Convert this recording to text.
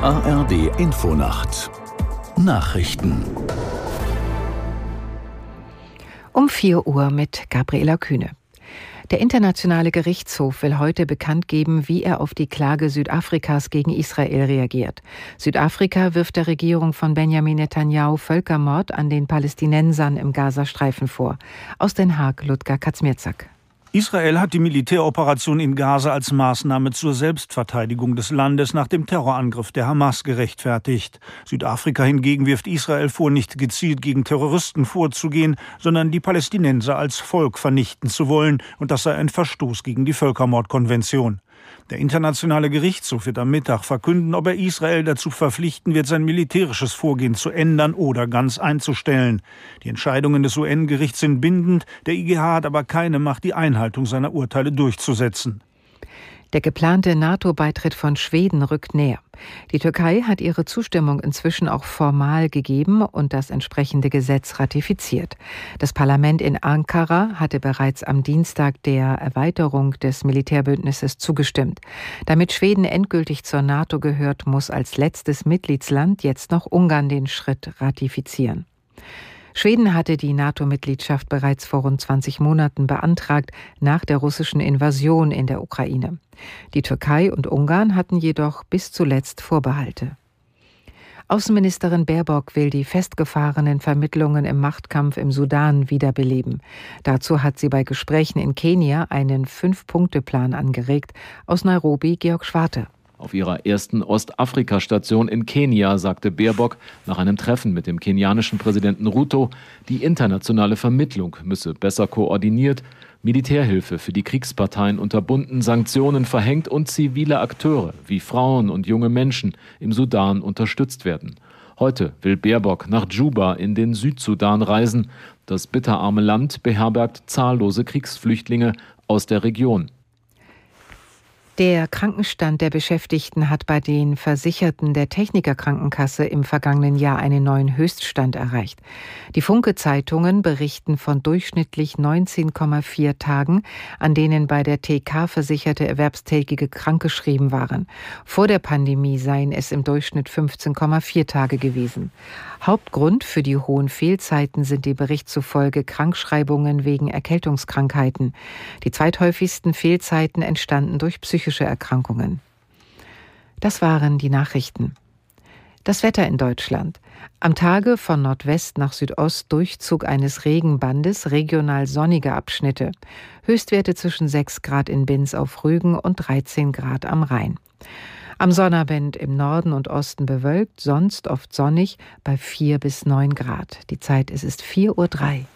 ARD Infonacht Nachrichten um 4 Uhr mit Gabriela Kühne. Der Internationale Gerichtshof will heute bekannt geben, wie er auf die Klage Südafrikas gegen Israel reagiert. Südafrika wirft der Regierung von Benjamin Netanyahu Völkermord an den Palästinensern im Gazastreifen vor. Aus Den Haag, Ludger Katzmirzak. Israel hat die Militäroperation in Gaza als Maßnahme zur Selbstverteidigung des Landes nach dem Terrorangriff der Hamas gerechtfertigt. Südafrika hingegen wirft Israel vor, nicht gezielt gegen Terroristen vorzugehen, sondern die Palästinenser als Volk vernichten zu wollen, und das sei ein Verstoß gegen die Völkermordkonvention. Der Internationale Gerichtshof wird am Mittag verkünden, ob er Israel dazu verpflichten wird, sein militärisches Vorgehen zu ändern oder ganz einzustellen. Die Entscheidungen des UN-Gerichts sind bindend, der IGH hat aber keine Macht, die Einhaltung seiner Urteile durchzusetzen. Der geplante NATO-Beitritt von Schweden rückt näher. Die Türkei hat ihre Zustimmung inzwischen auch formal gegeben und das entsprechende Gesetz ratifiziert. Das Parlament in Ankara hatte bereits am Dienstag der Erweiterung des Militärbündnisses zugestimmt. Damit Schweden endgültig zur NATO gehört, muss als letztes Mitgliedsland jetzt noch Ungarn den Schritt ratifizieren. Schweden hatte die NATO-Mitgliedschaft bereits vor rund 20 Monaten beantragt, nach der russischen Invasion in der Ukraine. Die Türkei und Ungarn hatten jedoch bis zuletzt Vorbehalte. Außenministerin Baerbock will die festgefahrenen Vermittlungen im Machtkampf im Sudan wiederbeleben. Dazu hat sie bei Gesprächen in Kenia einen Fünf-Punkte-Plan angeregt. Aus Nairobi Georg Schwarte. Auf ihrer ersten Ostafrika-Station in Kenia sagte Baerbock nach einem Treffen mit dem kenianischen Präsidenten Ruto, die internationale Vermittlung müsse besser koordiniert, Militärhilfe für die Kriegsparteien unterbunden, Sanktionen verhängt und zivile Akteure wie Frauen und junge Menschen im Sudan unterstützt werden. Heute will Baerbock nach Juba in den Südsudan reisen. Das bitterarme Land beherbergt zahllose Kriegsflüchtlinge aus der Region. Der Krankenstand der Beschäftigten hat bei den Versicherten der Technikerkrankenkasse im vergangenen Jahr einen neuen Höchststand erreicht. Die Funke-Zeitungen berichten von durchschnittlich 19,4 Tagen, an denen bei der TK versicherte Erwerbstätige krankgeschrieben waren. Vor der Pandemie seien es im Durchschnitt 15,4 Tage gewesen. Hauptgrund für die hohen Fehlzeiten sind die Bericht zufolge Krankschreibungen wegen Erkältungskrankheiten. Die zweithäufigsten Fehlzeiten entstanden durch psychische Erkrankungen. Das waren die Nachrichten. Das Wetter in Deutschland. Am Tage von Nordwest nach Südost Durchzug eines Regenbandes, regional sonnige Abschnitte. Höchstwerte zwischen 6 Grad in Binz auf Rügen und 13 Grad am Rhein. Am Sonnabend im Norden und Osten bewölkt, sonst oft sonnig bei 4 bis 9 Grad. Die Zeit es ist 4.03 Uhr.